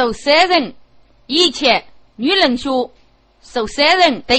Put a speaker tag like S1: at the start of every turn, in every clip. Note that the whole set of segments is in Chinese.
S1: 受三人，一切女人学受三人的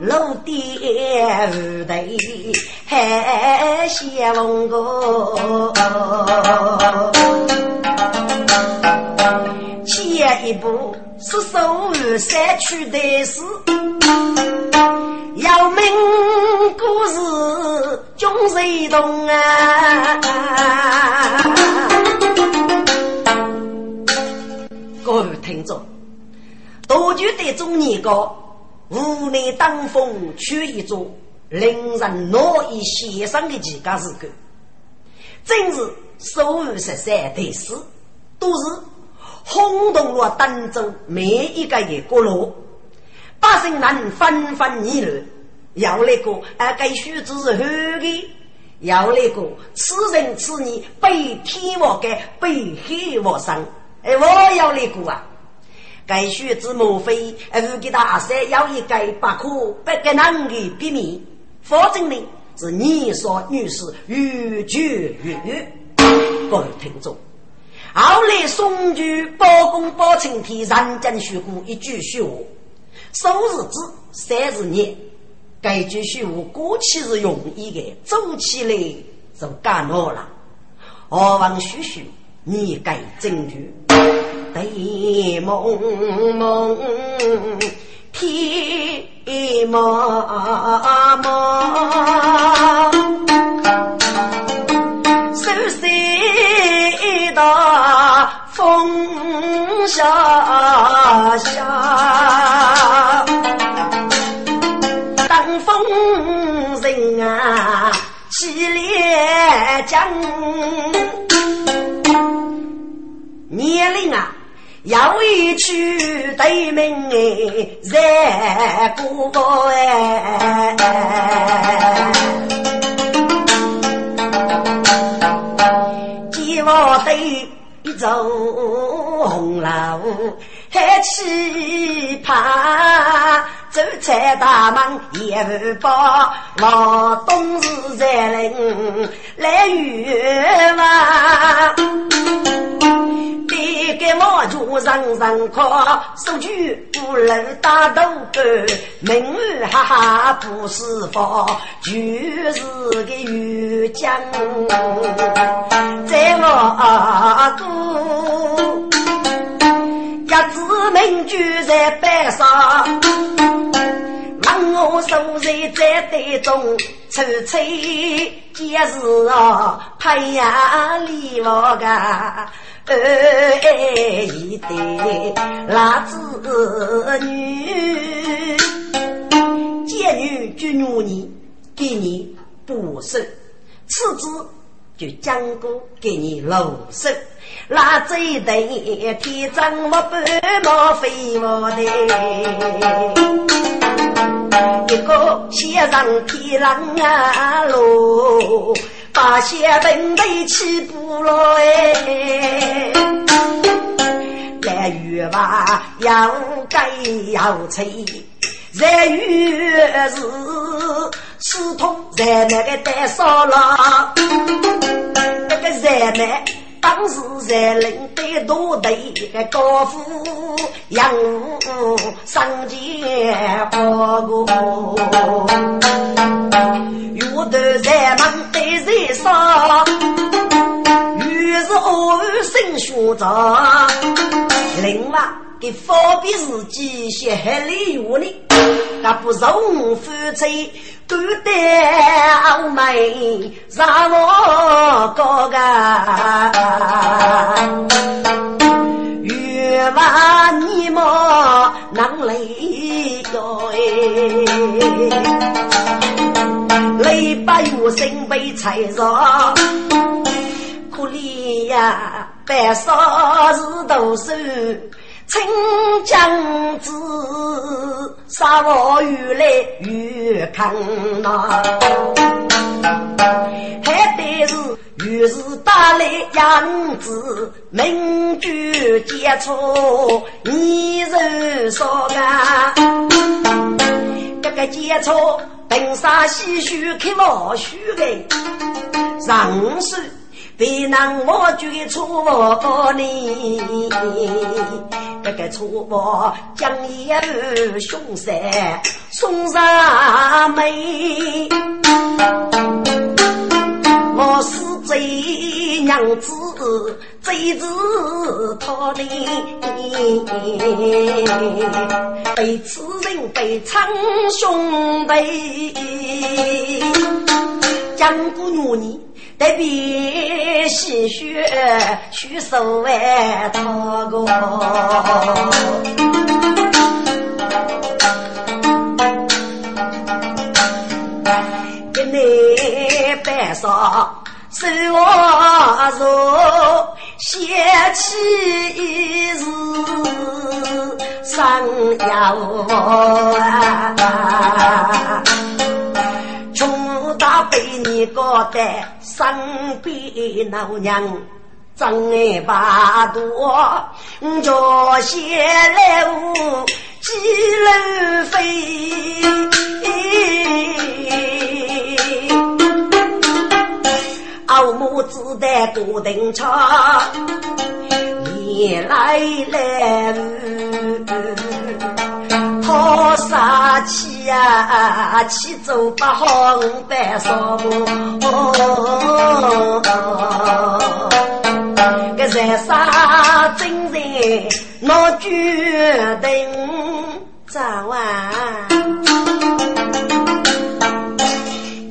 S2: 老爹儿对还相个，前一步是守山区的事。要命故事终谁懂啊？各位听众，多久的中年高，无奈当风吹一座，令人难以想象的几个事故，正是手无十三的事，都是轰动了当中每一个的角落。百姓们纷纷议论，要那个啊，该须知是后的，要那个此人此女被天我该被黑我生，哎，我要那个啊，该须知莫非呃，给大山要一个不可不给难的秘密，否则呢是你说女士愈绝愈越。各位听众，后来宋举包公包青天，人间虚过一句虚话。数日子，三十年，该句虚话过去是容易的，做起来就干难了。何妨叙叙，你该证据。对蒙蒙天茫茫，手谁大风沙下。西连江，年龄啊，要一曲对门哎，热不哎，几我对一座红楼，还期盼。走在大门也不报，老董事在领来远望。别个毛主人人夸，手举五楼大头哥，名儿哈哈不是佛，就是个渔江。在我哥。一字名句在板上，问我守在在队中，出彩皆是哦，拍呀里我个二一对辣子女，贱女举女你给你不收，次子就讲过给你露手。那这一对天真我半毛飞毛的，一个先上天狼啊喽，把些本队起不来，来月娃要该要吹，在月是刺痛在那个带烧了，那个在那。当时在领队多队个高富杨武上前报过，有的在门对在上，于是偶尔生学长，另外给方便自己写理由呢，那不容夫妻。孤单美让我高个，月望你莫能泪哟，泪把月心被踩着，可怜呀，白纱是多少。清江子，沙我越来越看呐，还得是越是打来样子，名句接触你人说啊，这个接触本沙唏嘘开毛须的，上水。别让我举出我你，这个粗暴将一儿凶杀送上门，我是贼娘子，贼子讨你，被此人被称兄弟，江姑娘你。得别鲜血去手外讨个，给你摆上手我手，写起一日上腰啊。你搞得身边老娘真爱八多，脚下来无几路飞，傲母子的古定茶，你来了。好杀气呀，气走不好五百少步。个人杀真人，我决定早晚。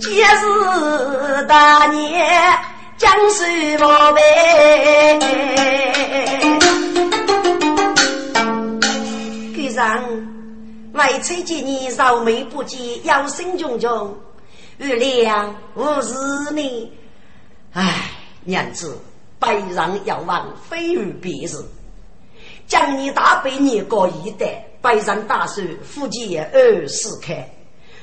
S2: 今日大年，江水宝贝，给上。为崔见你愁眉不见，忧心忡忡，月亮无是你。唉，娘子，悲上遥望，非与别人。将你大伯年过一代，背上大手，夫妻二四开，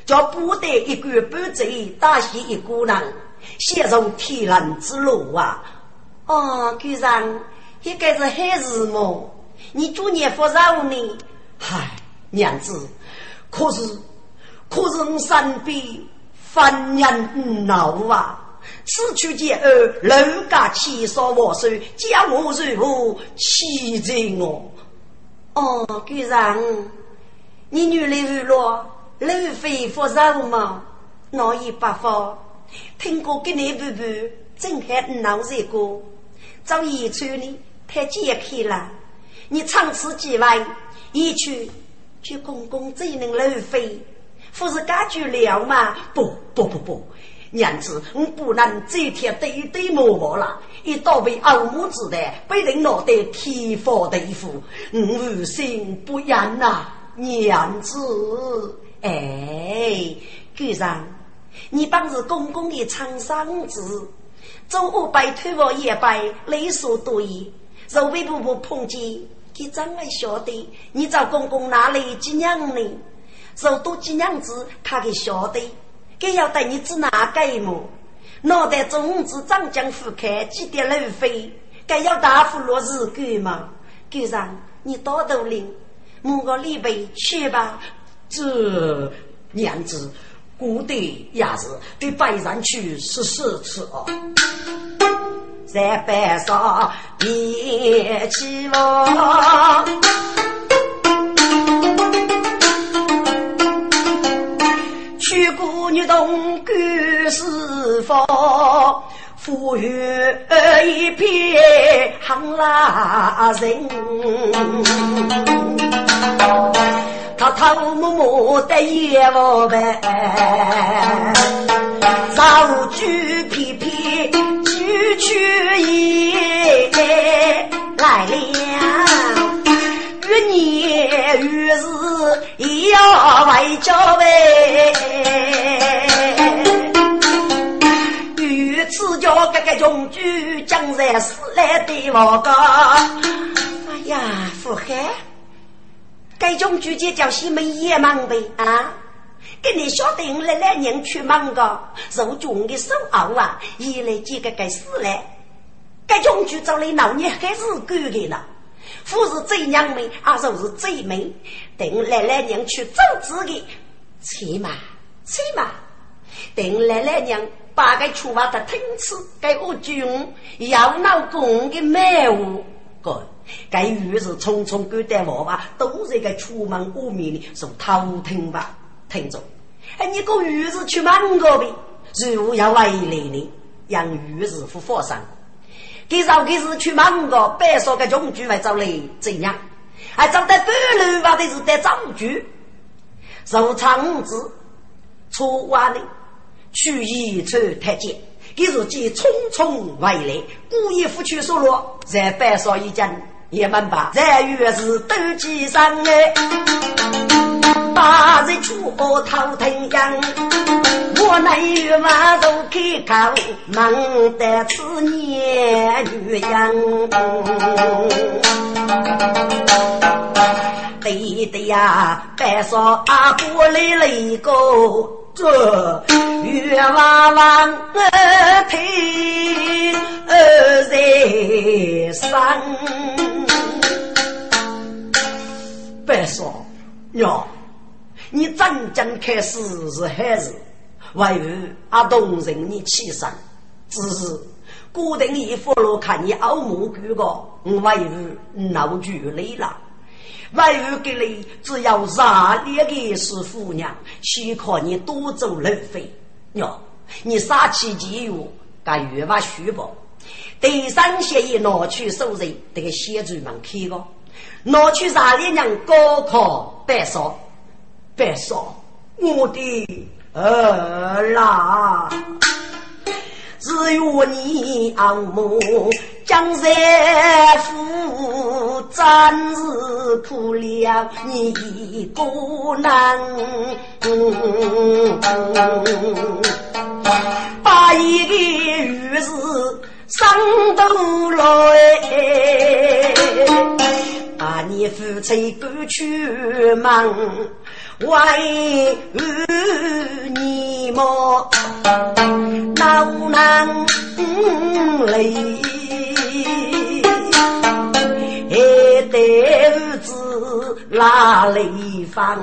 S2: 叫部队一个半贼，打死一个人，陷入天人之路啊！哦，局长，应该是好事么？你祝年福寿呢？唉。娘子，可是，可是我身边凡人恼啊！此去见儿，人家气杀我手，将我如何欺罪我？哦，居然，你女儿日落，路费福寿吗？闹一百方，听过给你婆婆正还闹热歌，早一春呢，太健康了。你长此几位，一去。去公公怎能路费，不是感觉了吗？不不不不，娘子，我不能这天对对摸摸了。一到被二母子的，被人闹得天翻地覆，我无心不忍呐，娘子。哎，居然，你帮着公公的长生子，中午拜托我也拜，理所当然。若为婆婆碰见，给张爱晓得，你找公公哪里几娘呢？若多几娘子，他给晓得，给要带你指哪个么？脑袋中子长江覆开，几点路飞？该要大夫落日干吗？赶上你多头领，某个礼杯去吧。
S3: 这娘子，古代也是对拜山去十四次哦。
S2: 在白上别起望，去姑女动干四方，富裕一片行拉人，他偷摸摸的也不白，造句皮皮。区区也来了，越年越是要外交呗。与此叫这个穷举江山死来的我个，哎呀，富海，该穷举就叫西门也忙呗啊。跟你晓得，我来来年去忙个，受穷的手熬啊，一来几个该死嘞，该穷举找来闹你还是干的呢？不是贼娘们，啊，就是贼们，等来来年去走自己，去嘛去嘛，等来来年把个出娃的听吃，该我军要闹公的卖物，个该于是匆匆赶带娃娃，都是个出门过面的，说偷听吧。听着，哎，你个女子去忙个呗？如要回来呢，让鱼子付佛上。给少给是去忙个，别说个穷举来找来怎样？还找得半路吧的是得造句，受长子出完的去一车太监，给自己匆匆回来，故意不去说落，在白说一讲。也蛮罢，这月是斗鸡上哎，八日出河头疼痒，我乃与马都开口，忙得此年女样。对的呀，白说阿哥来了一个，这月娃娃儿听儿在生。白说哟，你真正开始是孩子，为何阿东人你起身？只是固定一副路看你傲目举个，为何闹剧累了？为何给你只要热烈的是姑娘，许可你多走路费哟？你杀气极欲，该越把虚报。第三协议拿去受人，这个写主们开个。拿去啥里娘高考白说，别说，我的儿啦，只有你阿母江山富，暂时苦了你一个人，把一个日子上头来。把你夫妻赶去忙，为你么恼难泪，还得儿子拉雷放，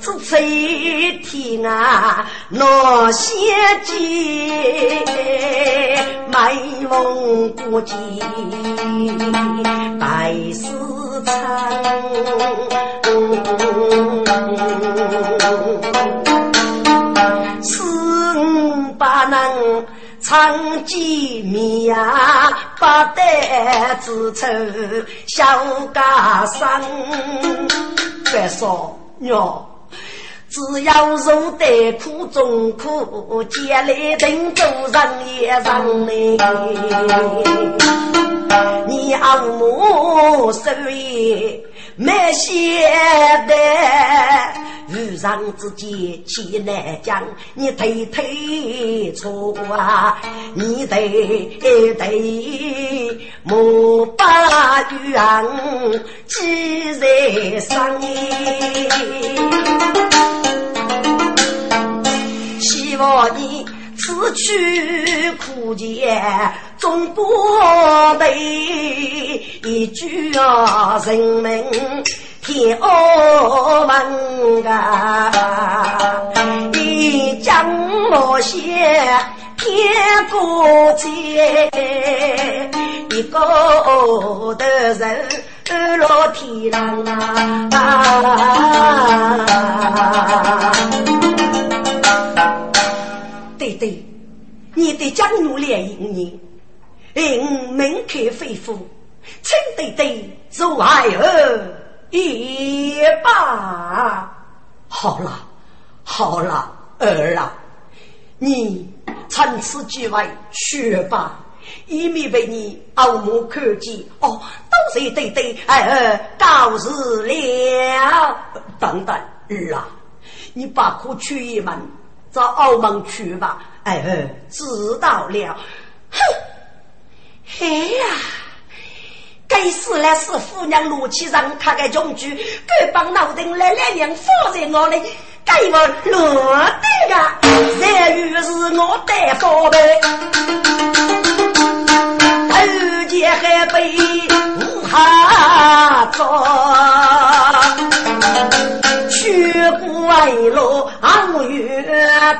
S2: 只吹天啊那些鸡，卖梦过节，白丝。四五八能唱几米呀？八代子丑小家生，别说哟，只要受得苦中苦，艰来等走人也人呢。你阿母手艺没写的，遇上自己气难讲，你推推错啊，你得得莫把冤记在心。希望你此去苦节终不悲，一句啊人民天问啊，一将我写天过节，一个的人落天堂啊。对对，你的江奴连营你，应门开肺腑，请对对做爱儿一把。好了好了，儿啊，你趁此机会学吧，以免被你耳目可见。哦，都是对对，哎儿告辞了。等等，儿啊，你把苦去一门。找澳门去吧，哎，知道了。哼，嘿呀，该死了是夫娘怒气上他个将军，该帮老丁来两年放在我里，该我落得个，这于是我的宝贝，头前还被五哈做。去怪路昂月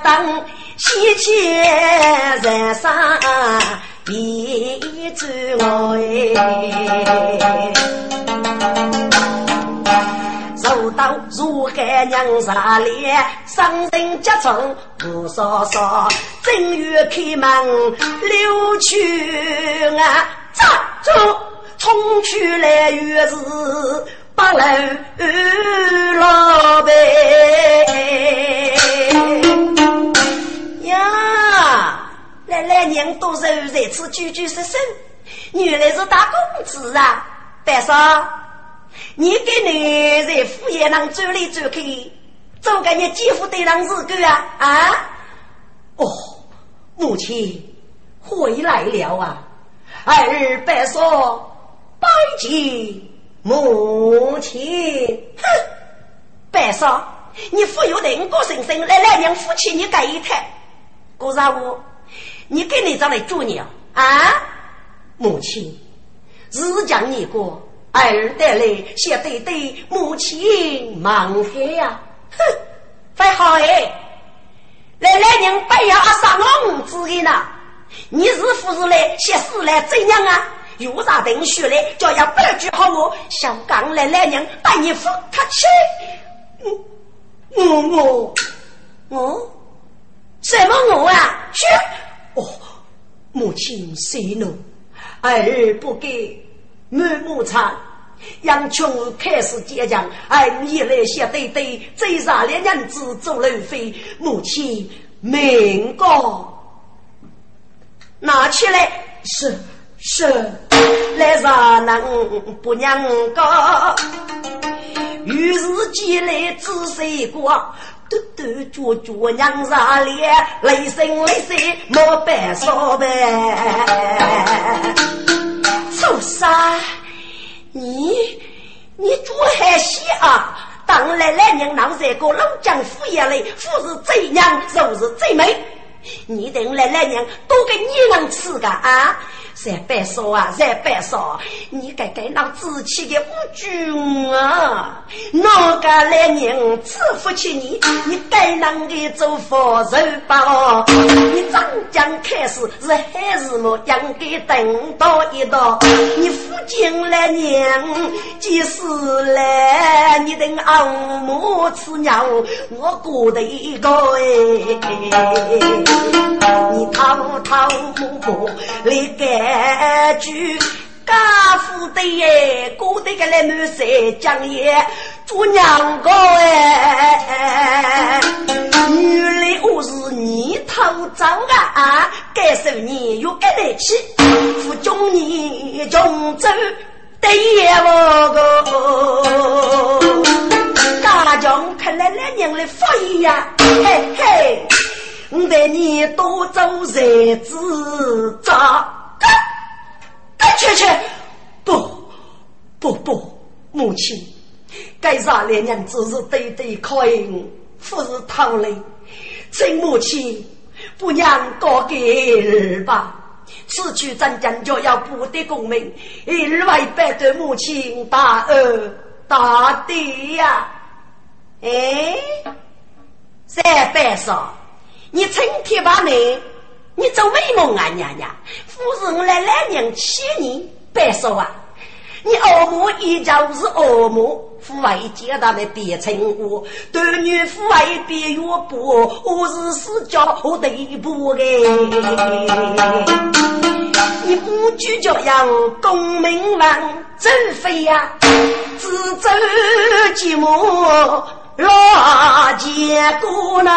S2: 灯，喜气人生一枝哎。受到如海娘杀烈，伤人家中不少少，正月开门溜去啊，站住，冲去来月子。八楼老板呀，奶奶娘多少在此居居生生，原来是大公子啊！白少，你给你在府爷郎走来走去，做个你姐夫对郎日狗啊啊！哦，母亲回来了啊！儿白少拜见。母亲，哼！白少，你富有人过生生，来来娘夫妻你改一台，郭啥我，你给你找来做娘啊？母亲，只讲你过，儿带来先对对母亲忙开呀！哼，不好哎！奶奶娘不要阿杀我子的呢，你是不是来写诗来怎样啊？有啥等学来，叫要半句好我，小刚来来人把你扶他去。我我我什么我啊？去哦，母亲息怒，儿不给满目长，杨琼开始坚强，儿一来写对对，追杀两娘子做楼飞，母亲命高，拿起来是。是来啥能不娘高？于是几来仔细过，嘟嘟脚脚娘啥脸，雷声雷声莫白说呗。臭啥？你你做还细啊？当来来娘闹这个老江府爷嘞，富是最娘，肉是最美。你等来来娘多给你能吃个啊？在白说啊，在白说，你该该那志气的无君啊，哪个来人赐福起你？你该啷个做佛人吧？你长江开始是还是么？应该等到一道，你父亲来娘，即使来你等阿母吃娘，我过得一个哎，你偷偷摸摸来干。句，家父的耶，哥的个来满山江夜做娘个哎，原来我是你头长啊，该受你有一来气，负中你中走对我个，家中看来那娘的发呀，嘿嘿，我带你多走日子长。去去，不不不，母亲，该杀烈娘只是对对开恩，不是逃离，请母亲不让高给儿吧。此去咱将就要不得功名，日为百对母亲大恩大德呀！哎，三百少，你成天把门。你做美梦啊，娘娘！夫人我来来娘七年，别说啊！你恶魔依旧是恶魔，父为见到的别称我，对女父为别约不，我是死家和对不。你不拘教养，功名望真飞呀，自走寂寞落结果呢？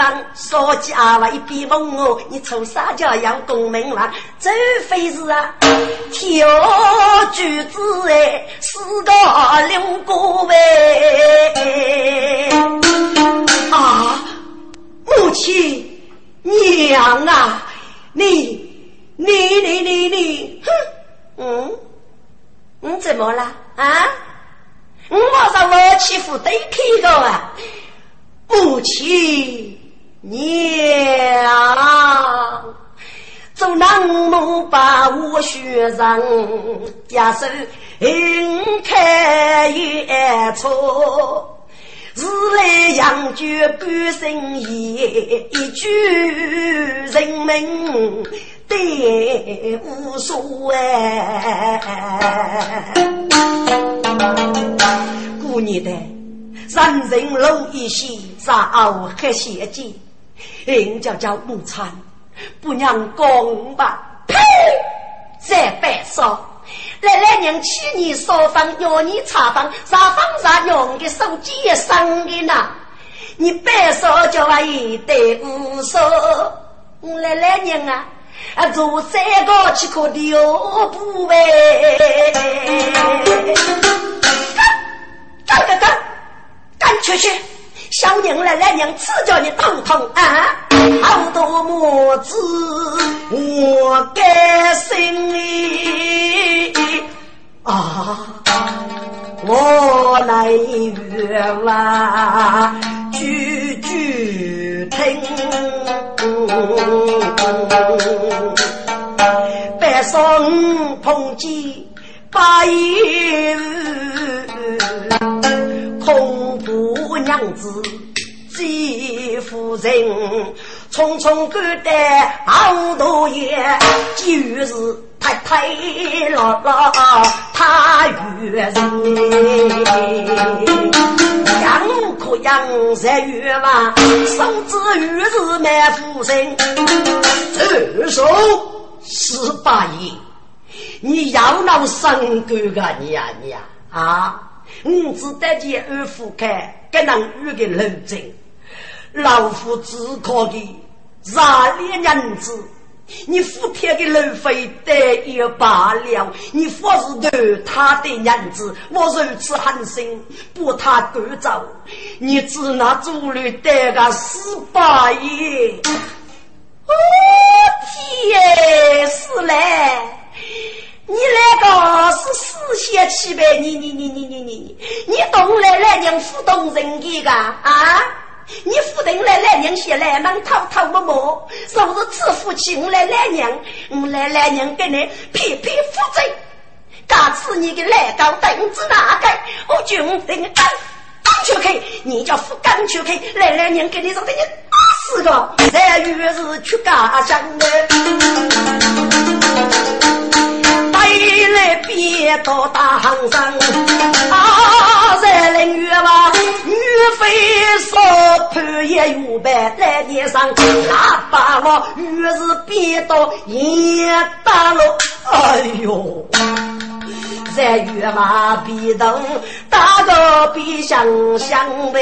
S2: 功名王，说家为比梦哦，你从啥叫要功名王？这非是啊，挑举子哎，四个六个呗啊！母亲娘啊，你你你你你，哼，嗯，你怎么了啊？我说我欺负对皮个啊！母亲娘，做南母把我学上，家手应开也错，日来养绝半生言，一句人命得无数哎，过年的。人人露一喜，杀傲黑血迹，人叫叫午餐，不让讲吧？呸！再白说，来来娘七年烧饭，要你查房，查房查娘的手机也生的呐！你白说叫我一对无说，来来娘啊，啊做三个七颗的哦不喂，干干干！干出去！小娘来来娘，只叫你头痛啊！好多母子我该心里啊！我来愿望句句听，白霜碰见白衣。空娘子接夫人，匆匆赶得好多夜，就是太太姥姥他月人，养可养在月嘛，手指月是满夫人。二叔十八爷，你要闹生狗个你呀你呀啊！我只得见二夫开，给能遇个楼正，老夫只可的杀脸人子，你付贴的路费得也罢了，你或是头他的娘子，我如此狠心，把他赶走，你只拿主律得个死八爷。哦天，是嘞。你那个是死血气呗？你你你你你你你，你东来来娘不懂人的个啊？你不懂来来娘些来忙偷偷摸摸，是不是自负起我来来娘？我来来娘给你皮皮负责，假次你的来高凳子哪个？我军人干干出去，你叫不干出去，来来娘给你说的你打死个，再越是去家乡的。来别到大行上，啊，在人月吧，女飞少判也有白来年上，那把我越是变到也大了，哎呦！在月马比灯，打个比相相呗。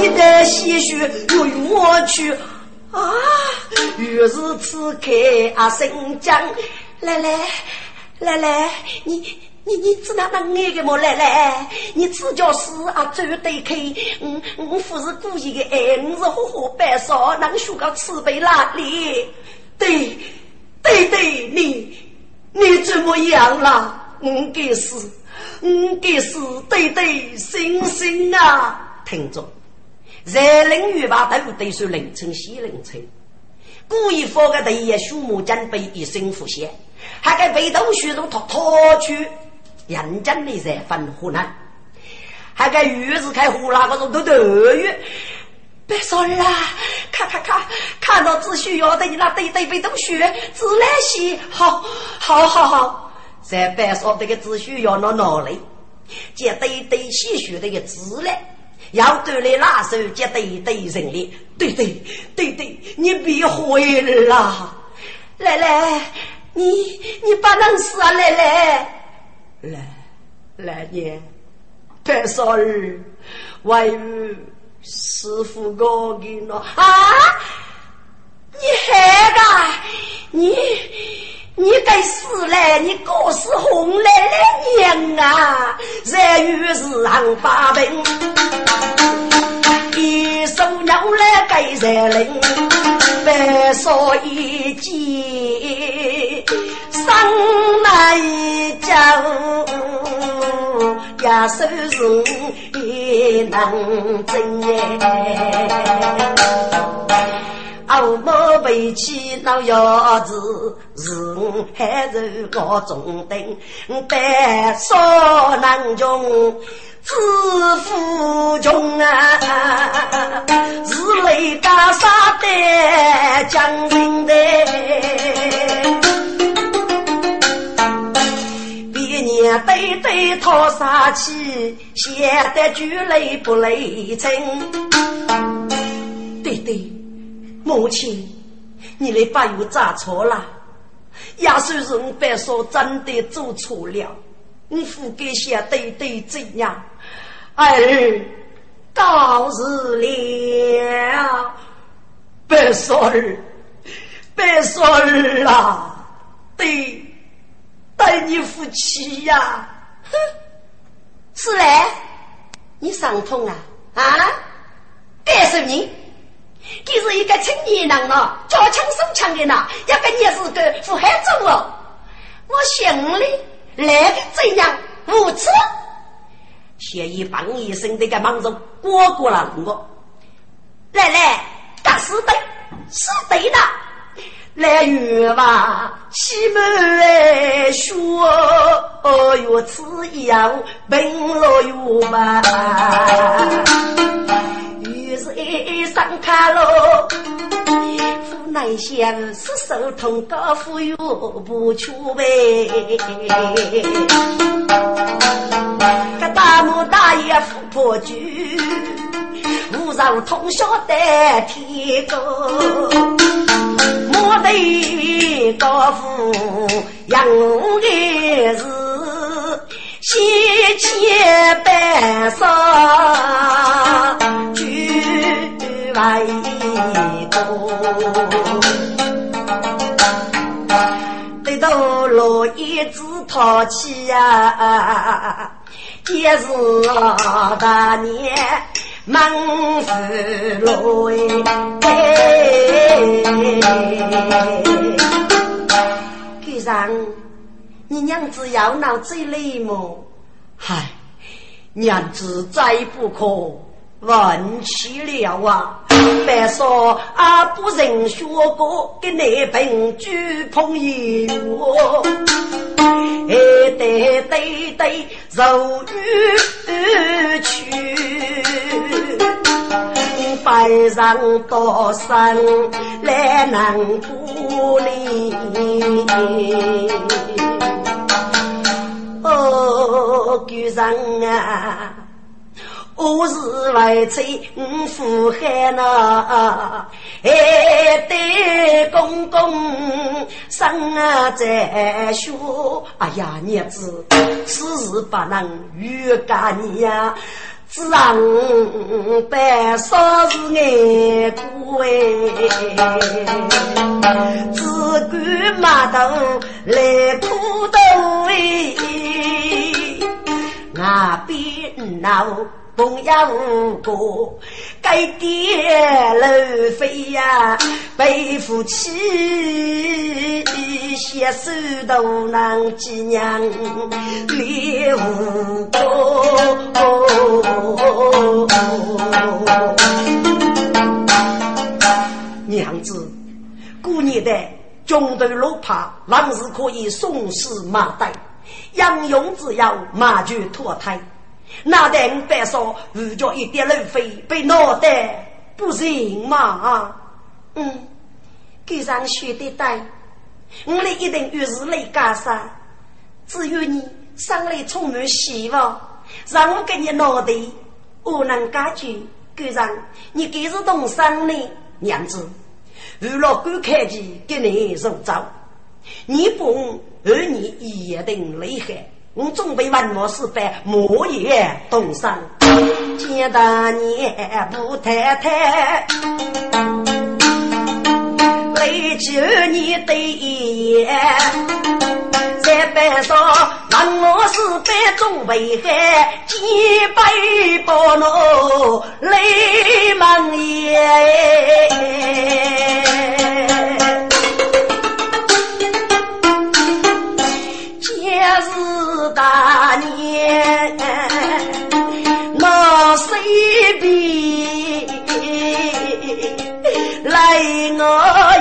S2: 一代唏嘘又远去啊！于是此刻阿，新疆奶奶，奶奶，你你你只哪能爱个么奶奶？你只叫死啊，走对开，嗯，我不是故意的，哎，我是活活白烧，能学个慈悲哪里？对对对，你。你怎么样了？我给是，我给是对对星星啊！听着，在林雨吧，都对说凌晨西凌晨，故意放个第一树木将被一身腐血，还给被动学生拖拖去，认真的在分湖南，还给鱼子开湖那个种都得鱼。别说啦，看看看，看到只需要的你那堆堆被动学，自来些，好，好，好，好。在别说这个只需要那脑里，接堆堆细学的个字来，要对来拉手接对对人力，对对对对，你别回了，奶奶，你你不能死啊，奶奶来来年，别说儿，外语。师傅哥给了啊！你害个你你该死了！你哥是红来的娘啊！人与是行八病，一手鸟来给人领，白说一件，生来叫。呀，手是也能挣哎！我莫背起那腰子，是我还是我中等，白少难穷，自负穷啊！是雷家杀的将军的。对对，讨杀气，显得巨累不累真。对对，母亲，你的把又咋错了？也算是我白说真的做错了，我不该写对对怎样？儿告辞了，白说儿，白说儿啊，对。待你夫妻呀，哼！是嘞，你伤痛啊啊！别说你，你是一个青年人了，交枪手枪的呢，要跟你是个负害者哦。我心里来怎样无耻？谢一帮医生这个忙着过过了我，来来，干是对，是对的。来月娃，西门说，哟，此样本落月嘛，于是一上卡喽，府内乡是手痛高富有不缺呗，个大木大爷富婆居。无上通宵得天高，莫得高富养儿子，先千百少。举外公，得到落叶子淘气呀，也是大年。满是泪，给上你娘子要闹最累么？嗨，娘子再不可问起了啊！别说阿不认学过，跟那本举朋友，哎对对对，肉欲去，拜上多山来难不离。哦，举人啊！我是为妻五福海呐，还得公公生啊在学。哎呀，娘子，此事不能冤家你呀。只让白少是爱过哎，只管码头来铺头哎，那边闹。风也无过，该爹楼飞呀，背负起携手都能几娘烈无过。娘子，过年的中头落帕，郎是可以送死马袋，养用只要马具脱胎。那等白说，如叫一点路费被脑袋不行嘛？嗯，给上学的带，我们一定与日来干啥？只有你生来充满希望，让我给你脑袋，我能感觉。给上你给是动生的娘子，娱乐观看机给你入招，你不而你一定厉害。我准备文墨师范，莫言东山，见大年不太太，来求你对眼，在班上文墨师范中为害，几百包奴来忙耶。我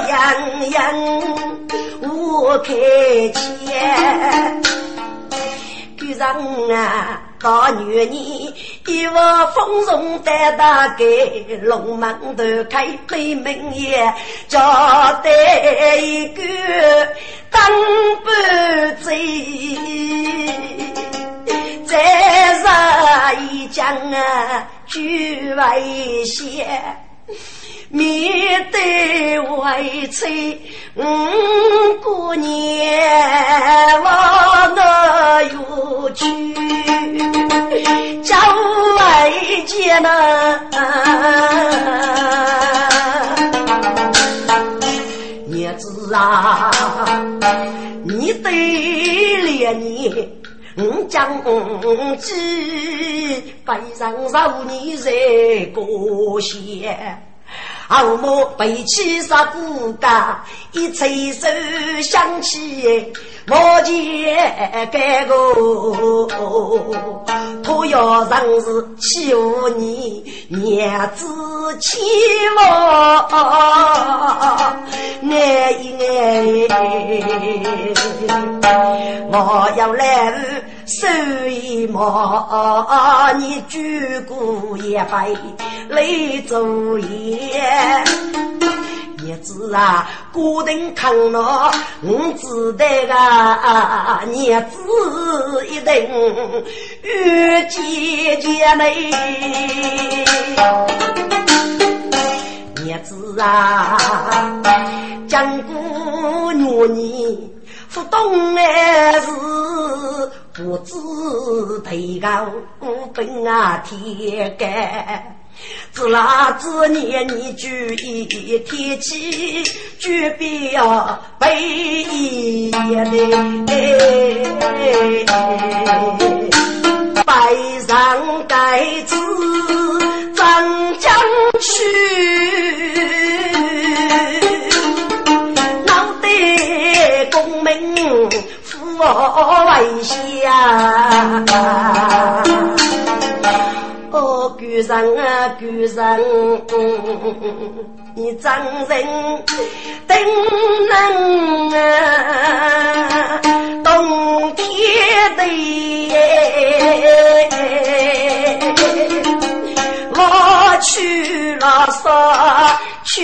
S2: 洋洋我开钱，局长啊！大女人一窝丰容的大给龙门头开对门也叫得一个当不走，再杀一将啊，举外险。面对外妻五过年，往我又去，叫外见呐，娘子啊，你对了你，我将计背上少年在故乡。后母背起杀骨架，一垂手想起我前干过，他要让是欺负你娘子欺我爱一爱，我要来。手一摸，你举过一杯来作业。叶子啊，孤灯看了，我只得个叶子一定遇姐姐嘞。叶子啊，讲过女你不懂的事。不知头高本啊，天干，自那子年你举一天气，举笔要背一的，背上盖子张将去，脑袋功名。我为下，哦，古人啊，古人，你真人定能啊，冬天的我去了啥？去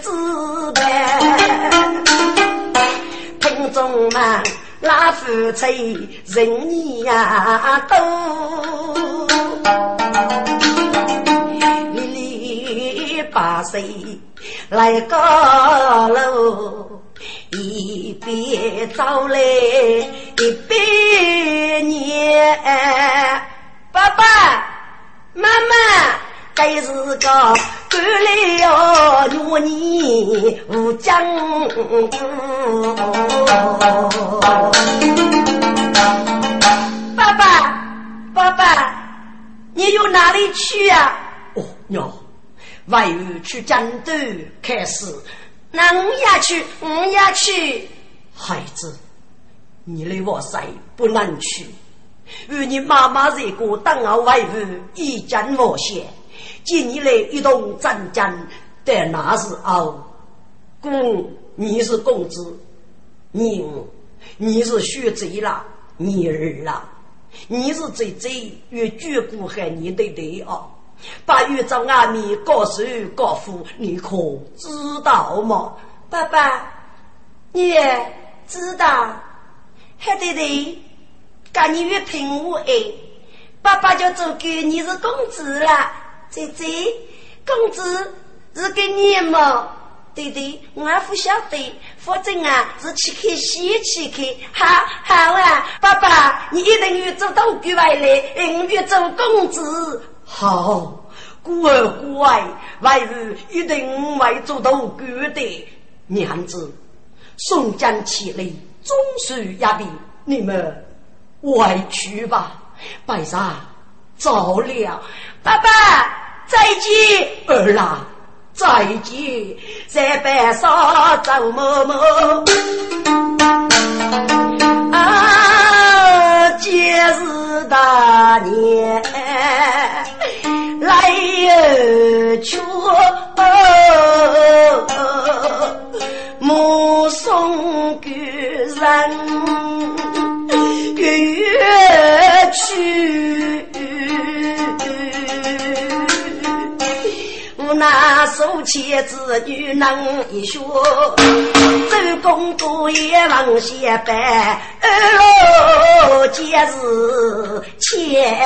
S2: 自白，听众们。拉夫妻人你呀多，里里八岁来高楼，一边走来一边念，爸爸妈妈。该是个干了我你无疆。爸爸，爸爸，你有哪里去啊？
S3: 哦，娘。外语去战斗开始，
S2: 那我也去，我也去。
S3: 孩子，你的我塞不能去，与你妈妈这个当儿外语一战无险，今你来一同战争，但那是哦，公你是公子，你你是学贼了，你儿了，你是贼贼越绝骨害你对对啊。把玉照阿弥告诉告父，你可知道吗？
S2: 爸爸，你也知道。黑弟弟，赶你越听我哎，爸爸就做给你是公子了。姐姐，公子是给你吗？弟弟，我不晓得，反正啊是去看戏去看。好好啊，爸爸，你一定要做到给外来，我要做公子。
S3: 好，孤儿孤爱，外日一定会做到 good 的。娘子，宋江起来，终须压地，你们外去吧。白沙走了，
S2: 爸爸再见，
S3: 儿啦再见，
S2: 在白沙走么么。啊，节日大年。来去，目送故人手牵子女能一学，周公多也望些办，二老皆是千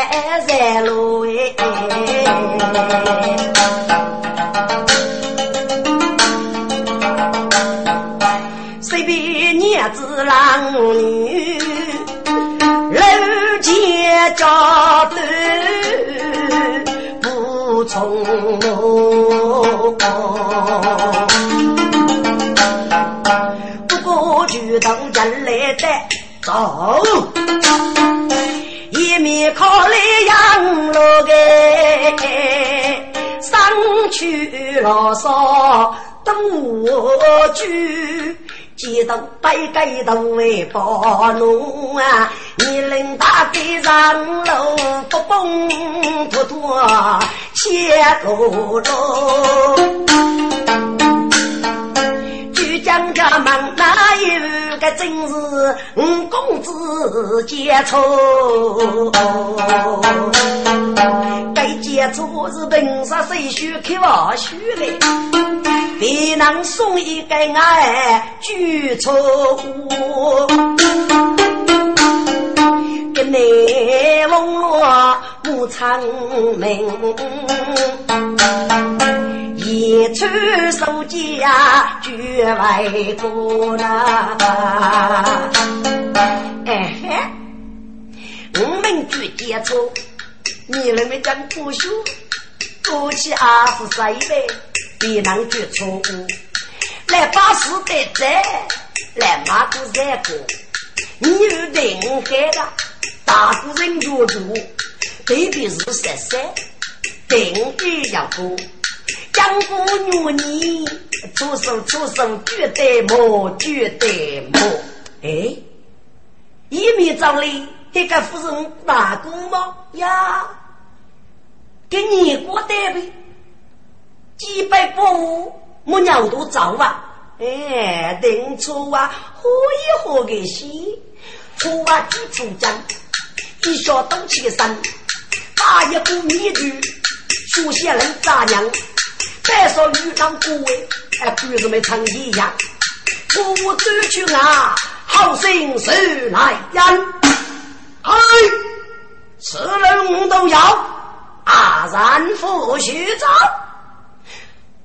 S2: 在路哎。随便娘子郎女，楼前家头。从不过举头人来的走，一面靠来养老的，上去老少等我去。街道摆街道为保奴啊，你能打给上路不崩脱脱切路路，就将家门哪有个真是五公子接触？该接触是本杀谁须开话须嘞？你能送一个爱举错我跟夜梦罗不成眠一出手机呀绝外观啊嘿我们举接错你那么讲不休夫妻二十载呗别能觉错误，来把事得在，来马都在过。你有定海的，大古人觉住，对比是十三，定海要过。江湖女你出手出手绝对莫绝对莫。哎，一米长里这个夫人大姑吗？呀，给你过得呗。几百步，木娘都走啊！哎，等初啊，喝一喝个西，出啊几出江，一下动起身，打一股米酒，书写人咋样？再说遇上各位，哎，鬼子们唱一样，我走去啊，好心事来人，哎，此人，此人，此人，此人，此人，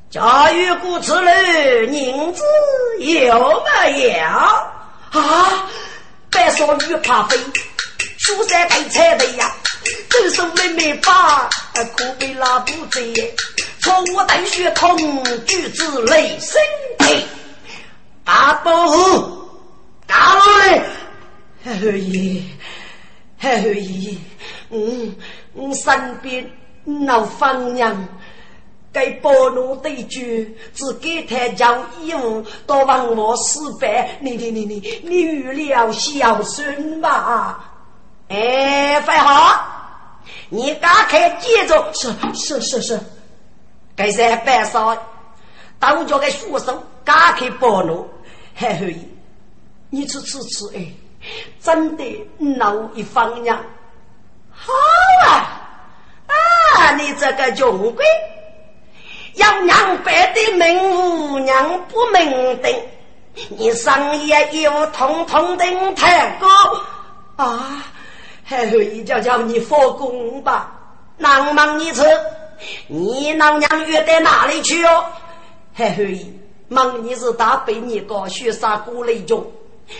S4: 家有故此女，宁子有没有？
S2: 啊！白少女怕飞，书山被踩的呀，走手妹妹把，可被拉不走。错我带血统，举止雷声地，
S4: 大伯，大老嘞，
S2: 二爷，二爷，嗯，我身边老方娘。该暴怒对决，只给他讲义务，多帮我失败。你你你你你预了孝顺吧？
S4: 哎，范好，你赶快接着。
S2: 是是是是，
S4: 该在白少，当家的学生赶快暴怒。
S2: 嘿嘿，你吃吃吃哎，真的闹一方呀。
S4: 好啊啊，你这个穷鬼！要娘白的命，无娘不明定。你上夜又通通的太高
S2: 啊！还有一叫叫你佛功吧，
S4: 难忙你吃，你老娘约到哪里去哦？
S2: 还有忙你是大北你个雪杀过雷中，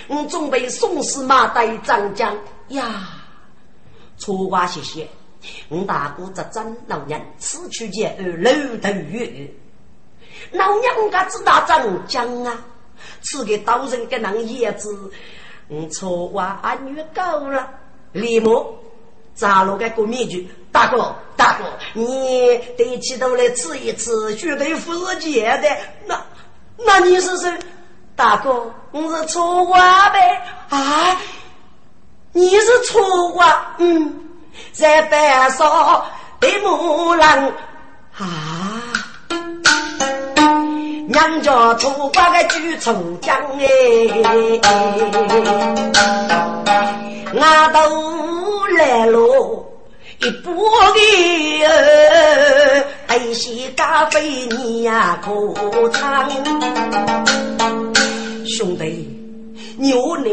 S2: 我准备送死马带长江呀！错话谢谢。我大哥这真老娘此去见二楼头月，老娘家知道长江啊，赐给刀人给那叶子，我错话阿女够了，立马砸了个过面具，大哥大哥，你得起头来吃一吃，绝对不是假的。那那你是谁？大哥，我是错话呗啊，你是错话，嗯。在白沙的木兰啊，娘家土瓜个举葱姜哎，俺都来了，一波的爱惜咖啡你呀可尝？兄弟，牛呢？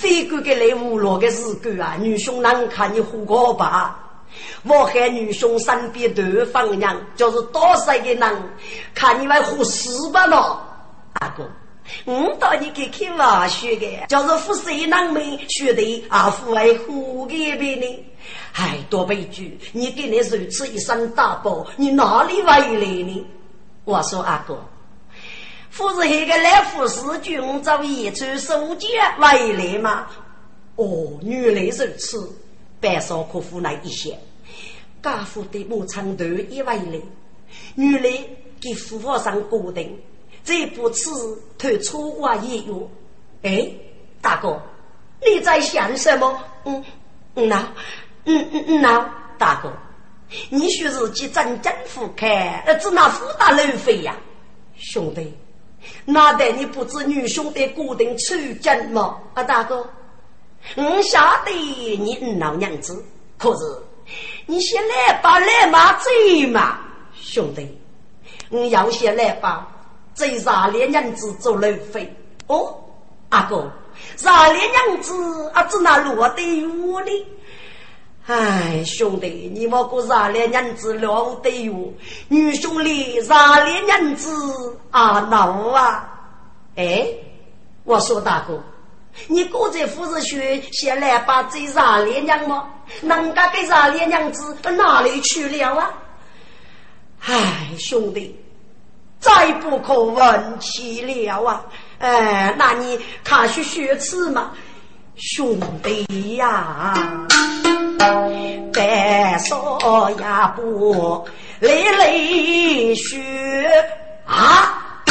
S2: 非官给来无落的事干啊！女兄难看你胡搞吧？我喊女兄身边多放娘，就是多少个人看你们胡死吧咯？阿哥，我到你给开玩笑的，就是胡谁人们学的啊？胡爱胡个别呢？哎，多悲剧！你给你如此一身大包，你哪里回来呢？我说阿哥。不是那个来福士军走一出书卷回来吗？哦，原来如此。白少可夫来一些，家父的牧场头一回来，原来给父皇上固定，这不此偷错话也有。哎，大哥，你在想什么？嗯嗯呐，嗯嗯嗯呐，大哥，你说自己真正富开，只拿富大路费呀，兄弟。那得你不知女兄弟固定出征吗？啊，大哥，我晓得你老娘子，可是你先来把来马走嘛，兄弟，我要先来把这啥连娘子做路费哦，阿哥，啥连娘子啊，只拿落得我的。哎，兄弟，你莫过热烈娘子了得哟！女兄弟，热烈娘子啊闹啊！哎，我说大哥，你过在富士学先来把这热烈娘吗？人家给热烈娘子哪里去了啊？哎，兄弟，再不可问起了啊！哎，那你看去学吃嘛，兄弟呀！白少也不泪泪血啊！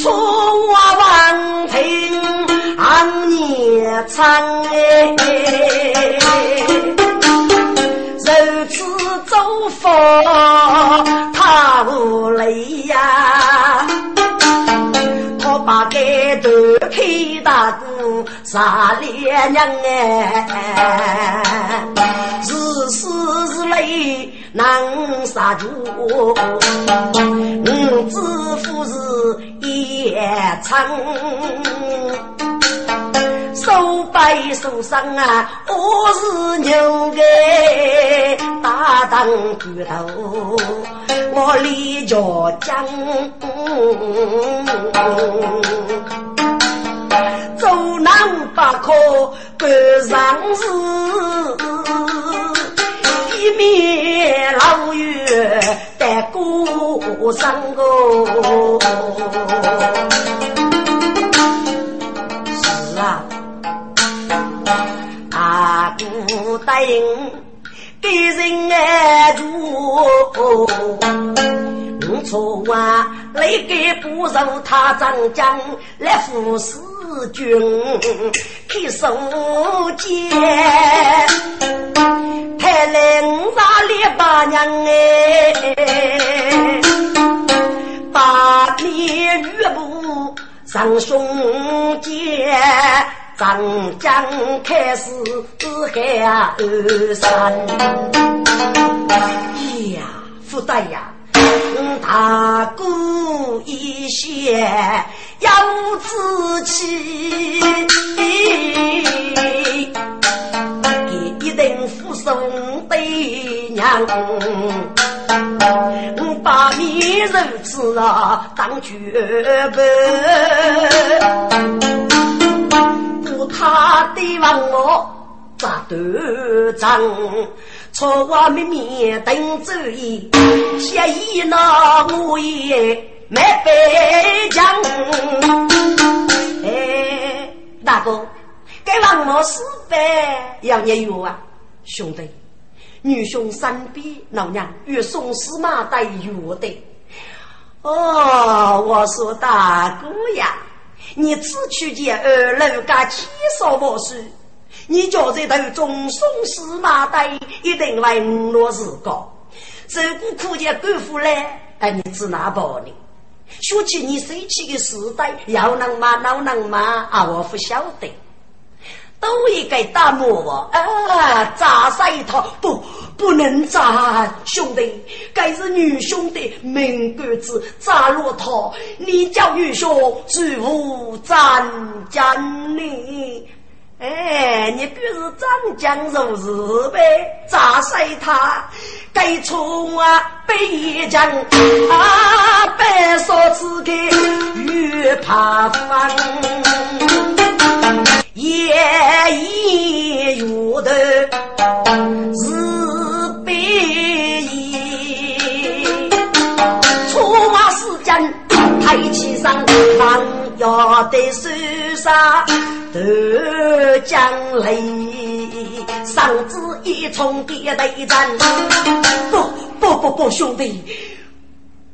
S2: 错我闻听昂年唱哎，如此走法他无泪呀！我把盖头大哥杀烈娘哎！是是泪难杀住，我知夫是夜长，手背受伤啊，我是牛个大当骨头，我李家将，走南不可赶上时，一面老月带孤身哦。是啊，大姑答应。给人爱住，我错啊！来给不受他长江来服侍君，去送节，太来五杀列八娘哎，把面玉布上胸间。长江开始海二山，呀，福大呀，大哥一些要自气，一定福送对娘，把你如此啊当绝本。他对望我咋断肠，错话秘密等主意，协议那我也没白讲。哎，大哥，该望我死呗，要你有啊，兄弟，女兄身边老娘与宋司马带有的。哦，我说大哥呀。你只去见二楼家七少博士，你叫这头中松司马带一定会五落日高，受过苦见功夫来，哎，你只拿包呢？说起你生气的时代，要能骂，老能骂啊！我不晓得。都应该打磨啊！砸死一套不不能砸，兄弟，该是女兄弟命根子砸落他，你叫女兄只无战将呢？哎，你不是长江如日呗？砸死他，该从啊北疆啊白手指给越怕翻。夜已月头是白衣，出马时间抬起上方要得手上得将来，上至一冲跌一战，不不不不，兄弟，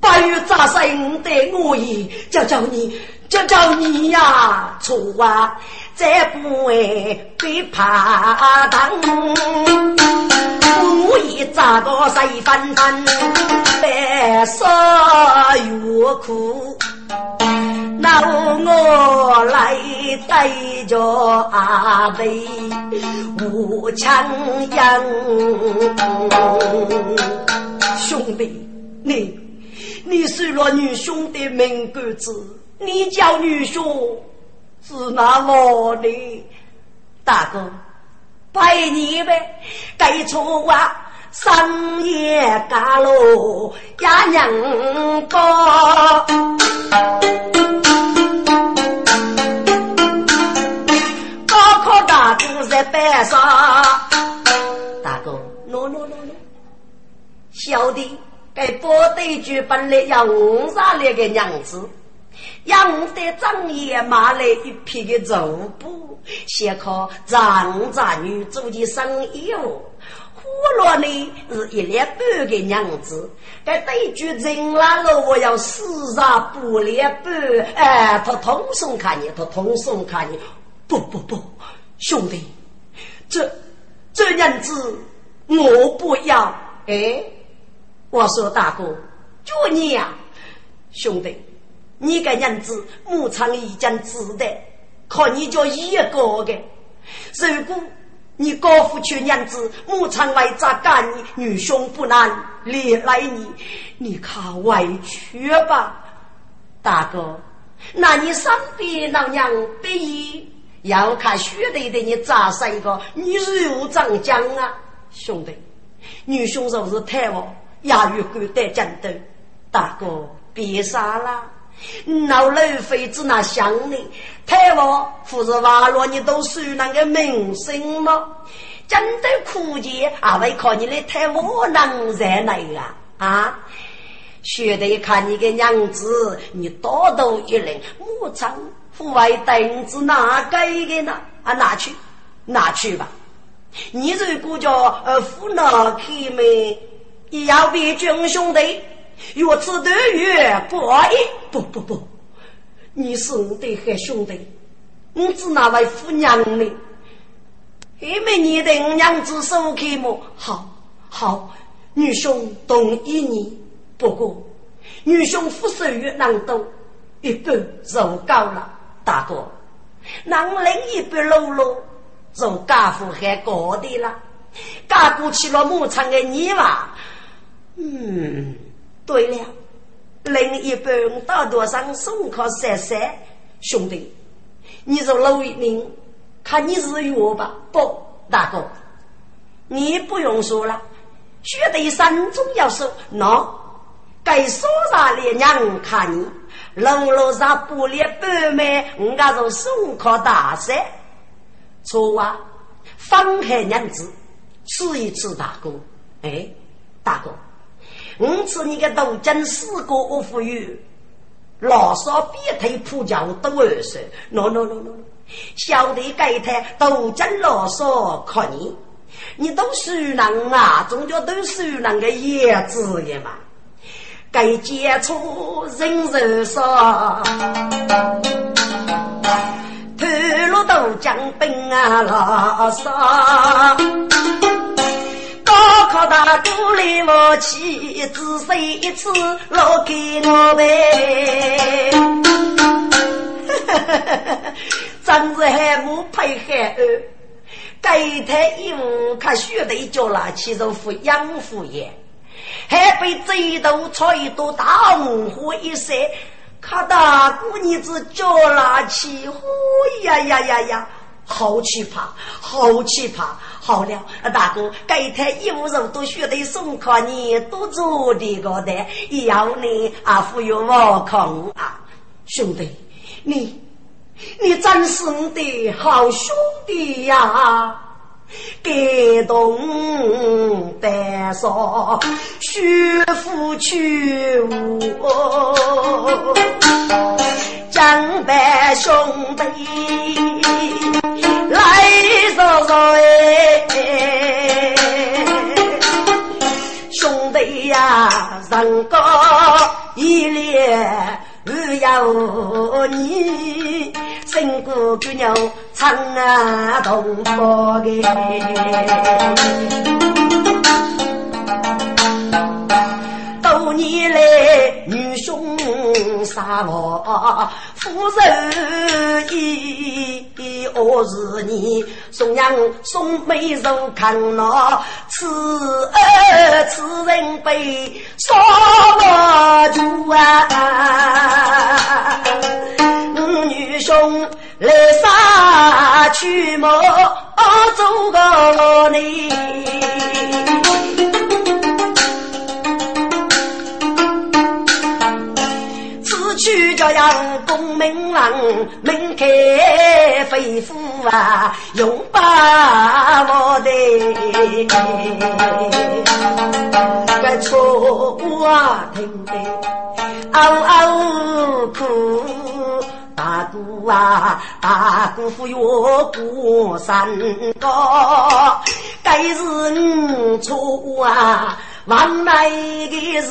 S2: 八月扎生的我也叫叫你叫叫你呀，出啊！再不会被怕当，故意砸个谁翻翻，白色越苦，那我来带着阿妹无枪样。兄弟，你你是了女兄的命根子，你叫女婿。是那么的，大哥，拜你呗！该错话，深夜嘎喽呀娘哥，高考大哥在班上，大哥，喏喏喏喏，小弟该部队举本来要五杀那个娘子。养得张爷买来一批的绸布，先靠张家女做的生意哦。活落呢是一两半个娘子，该对句人来了，我要四杀不两半。哎，他通送看你，他通送看你。不不不，兄弟，这这样子我不要。哎，我说大哥，就你呀，兄弟。你个娘子，牧场已经知道，可你就一个的。如果你高夫去娘子，牧场为咋干你？女兄不难连来你，你看委屈吧，大哥。那你身边老娘不义，要看兄弟的你咋生一个？你如长江啊，兄弟，女兄若是太王，也与敢得战斗。大哥别傻了，老老妃子那想你，太王不是挖了你都是那个名声吗？真的苦节，还会靠你的太王能在哪呀？啊！学得看你个娘子，你多多一人，我唱户外凳子哪给的呢？啊，拿去，拿去吧。你如果叫呃扶老开门，也要比军兄弟，越吃得越过瘾。不不不，你是我的好兄弟，你只那位扶娘呢？因为你的娘子手开么？好，好，女兄同意你。不过，女兄负手越难多，一半肉高了。大哥，让另一半露露，做家父还高的了。嫁过去了牧场的你嘛？嗯，对了，另一半大多上送靠三三兄弟，你说露一名，看你是约吧？不，大哥，你不用说了，绝对三种要素，喏。该说啥的娘看你，楼楼上玻璃板面，我家是送考大赛。错啊，放开娘子，吃一次大哥。哎，大哥，五次你个豆浆四个我富裕，老少别推铺脚都二十。喏喏喏喏，小弟该台豆浆老少看你，你都熟人啊，总叫都熟人的叶子的嘛。该接触人肉少，头颅都将兵啊老少，高考大哥来我去，只说一次老给我呗。真是海母配海儿，该台义务看学的叫了，其实服养父也。还被这一头抄一朵大红花一塞，看大姑娘子叫拉起，呼呀呀呀呀，好奇葩，好奇葩！好了，大哥，这台衣服肉都学得送考你，都做的个的，要你啊，富有我空啊，兄弟，你你真是我的好兄弟呀！感动得说，学夫去我，江北兄弟人高一列。只要你胜过姑娘唱啊动波的，多年来女兄杀我，夫人意，我是你送娘送美肉看那，此儿此人被杀我主啊！五女兄来杀去么？走个你。去叫杨公明郎门开飞虎啊，永把我的个错我听得嗷嗷哭，大姑啊，大姑父哟过山高，该是你错啊。往来的事，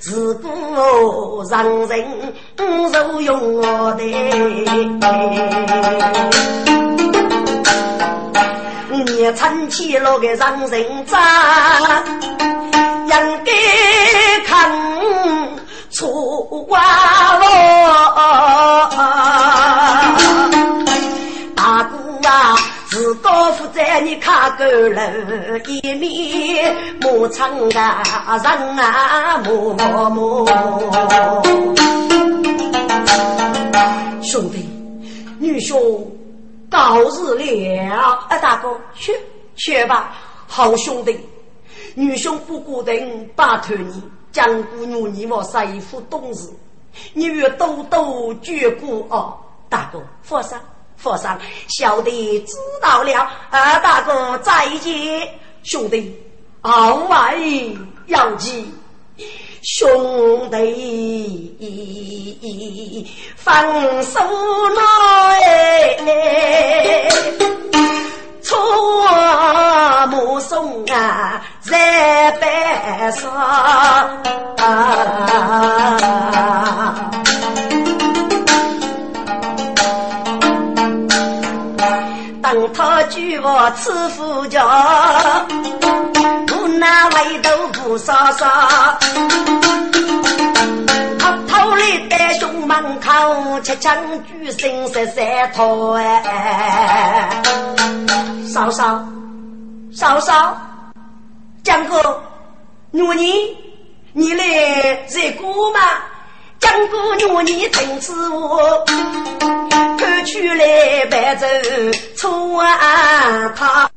S2: 自古让人受用的。你撑起了个让人渣，应该看错啊！你看够了，一面牧场啊人啊默默。兄弟，女兄到日了，啊大哥去去吧，好兄弟，女兄不孤单，拜托你江姑娘，你我师傅懂事，你与多多眷顾哦。大哥，佛山，佛上，小弟知道了。啊，大哥再见，兄弟，傲外要紧。兄弟，放手来，错目送啊，在白上。他举我吃副酒。那围头不杀杀，偷偷里在兄门口吃枪举声十三套哎，嫂嫂嫂嫂，江哥，女你你来热锅吗？江哥女你听此话，看出来白走错啊他。